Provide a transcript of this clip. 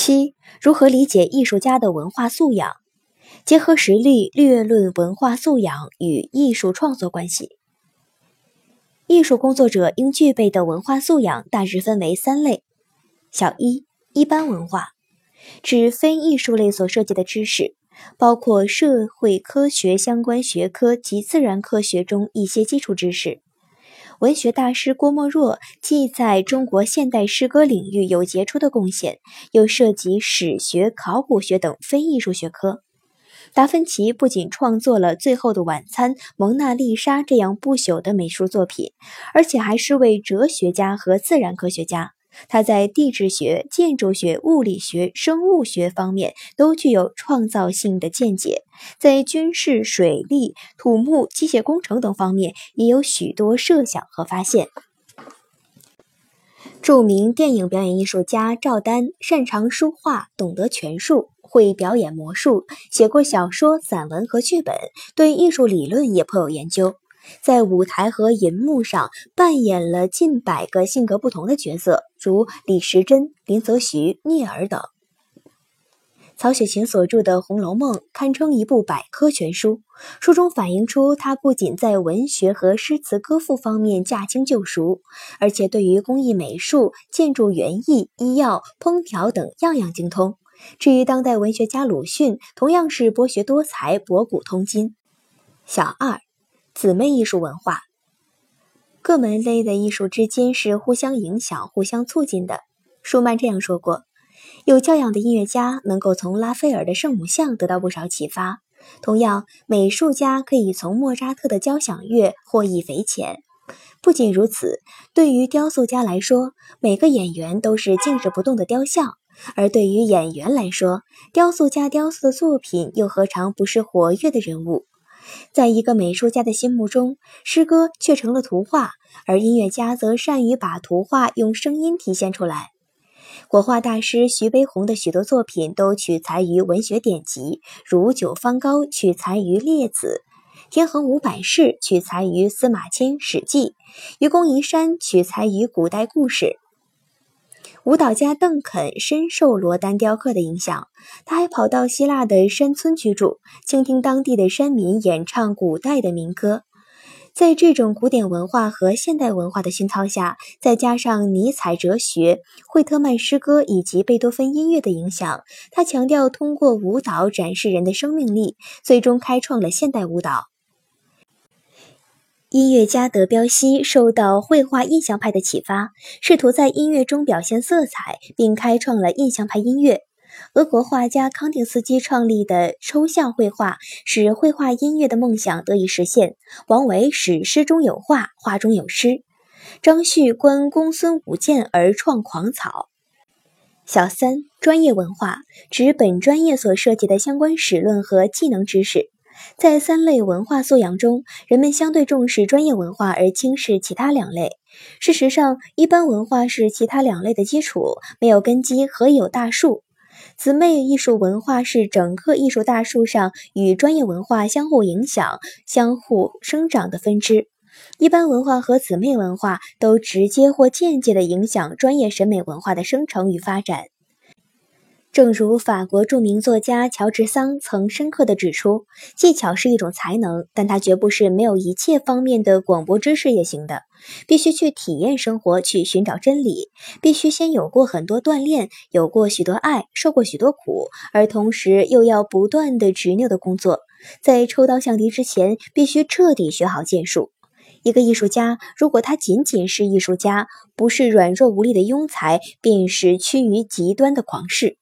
七、如何理解艺术家的文化素养？结合实例略论文化素养与艺术创作关系。艺术工作者应具备的文化素养大致分为三类：小一、一般文化，指非艺术类所涉及的知识，包括社会科学相关学科及自然科学中一些基础知识。文学大师郭沫若既在中国现代诗歌领域有杰出的贡献，又涉及史学、考古学等非艺术学科。达芬奇不仅创作了《最后的晚餐》《蒙娜丽莎》这样不朽的美术作品，而且还是位哲学家和自然科学家。他在地质学、建筑学、物理学、生物学方面都具有创造性的见解，在军事、水利、土木、机械工程等方面也有许多设想和发现。著名电影表演艺术家赵丹擅长书画，懂得拳术。会表演魔术，写过小说、散文和剧本，对艺术理论也颇有研究。在舞台和银幕上扮演了近百个性格不同的角色，如李时珍、林则徐、聂耳等。曹雪芹所著的《红楼梦》堪称一部百科全书，书中反映出他不仅在文学和诗词歌赋方面驾轻就熟，而且对于工艺美术、建筑园艺、医药、烹调等样样精通。至于当代文学家鲁迅，同样是博学多才、博古通今。小二，姊妹艺术文化，各门类的艺术之间是互相影响、互相促进的。舒曼这样说过：“有教养的音乐家能够从拉斐尔的圣母像得到不少启发，同样，美术家可以从莫扎特的交响乐获益匪浅。不仅如此，对于雕塑家来说，每个演员都是静止不动的雕像。”而对于演员来说，雕塑家雕塑的作品又何尝不是活跃的人物？在一个美术家的心目中，诗歌却成了图画，而音乐家则善于把图画用声音体现出来。国画大师徐悲鸿的许多作品都取材于文学典籍，如《九方糕》取材于《列子》，《天衡五百事》取材于司马迁《史记》，《愚公移山》取材于古代故事。舞蹈家邓肯深受罗丹雕刻的影响，他还跑到希腊的山村居住，倾听当地的山民演唱古代的民歌。在这种古典文化和现代文化的熏陶下，再加上尼采哲学、惠特曼诗歌以及贝多芬音乐的影响，他强调通过舞蹈展示人的生命力，最终开创了现代舞蹈。音乐家德彪西受到绘画印象派的启发，试图在音乐中表现色彩，并开创了印象派音乐。俄国画家康定斯基创立的抽象绘画，使绘画音乐的梦想得以实现。王维使诗中有画，画中有诗。张旭观公孙武剑而创狂草。小三，专业文化指本专业所涉及的相关史论和技能知识。在三类文化素养中，人们相对重视专业文化而轻视其他两类。事实上，一般文化是其他两类的基础，没有根基何以有大树？姊妹艺术文化是整个艺术大树上与专业文化相互影响、相互生长的分支。一般文化和姊妹文化都直接或间接地影响专业审美文化的生成与发展。正如法国著名作家乔治桑曾深刻地指出，技巧是一种才能，但它绝不是没有一切方面的广博知识也行的。必须去体验生活，去寻找真理，必须先有过很多锻炼，有过许多爱，受过许多苦，而同时又要不断的执拗的工作。在抽刀向敌之前，必须彻底学好剑术。一个艺术家，如果他仅仅是艺术家，不是软弱无力的庸才，便是趋于极端的狂士。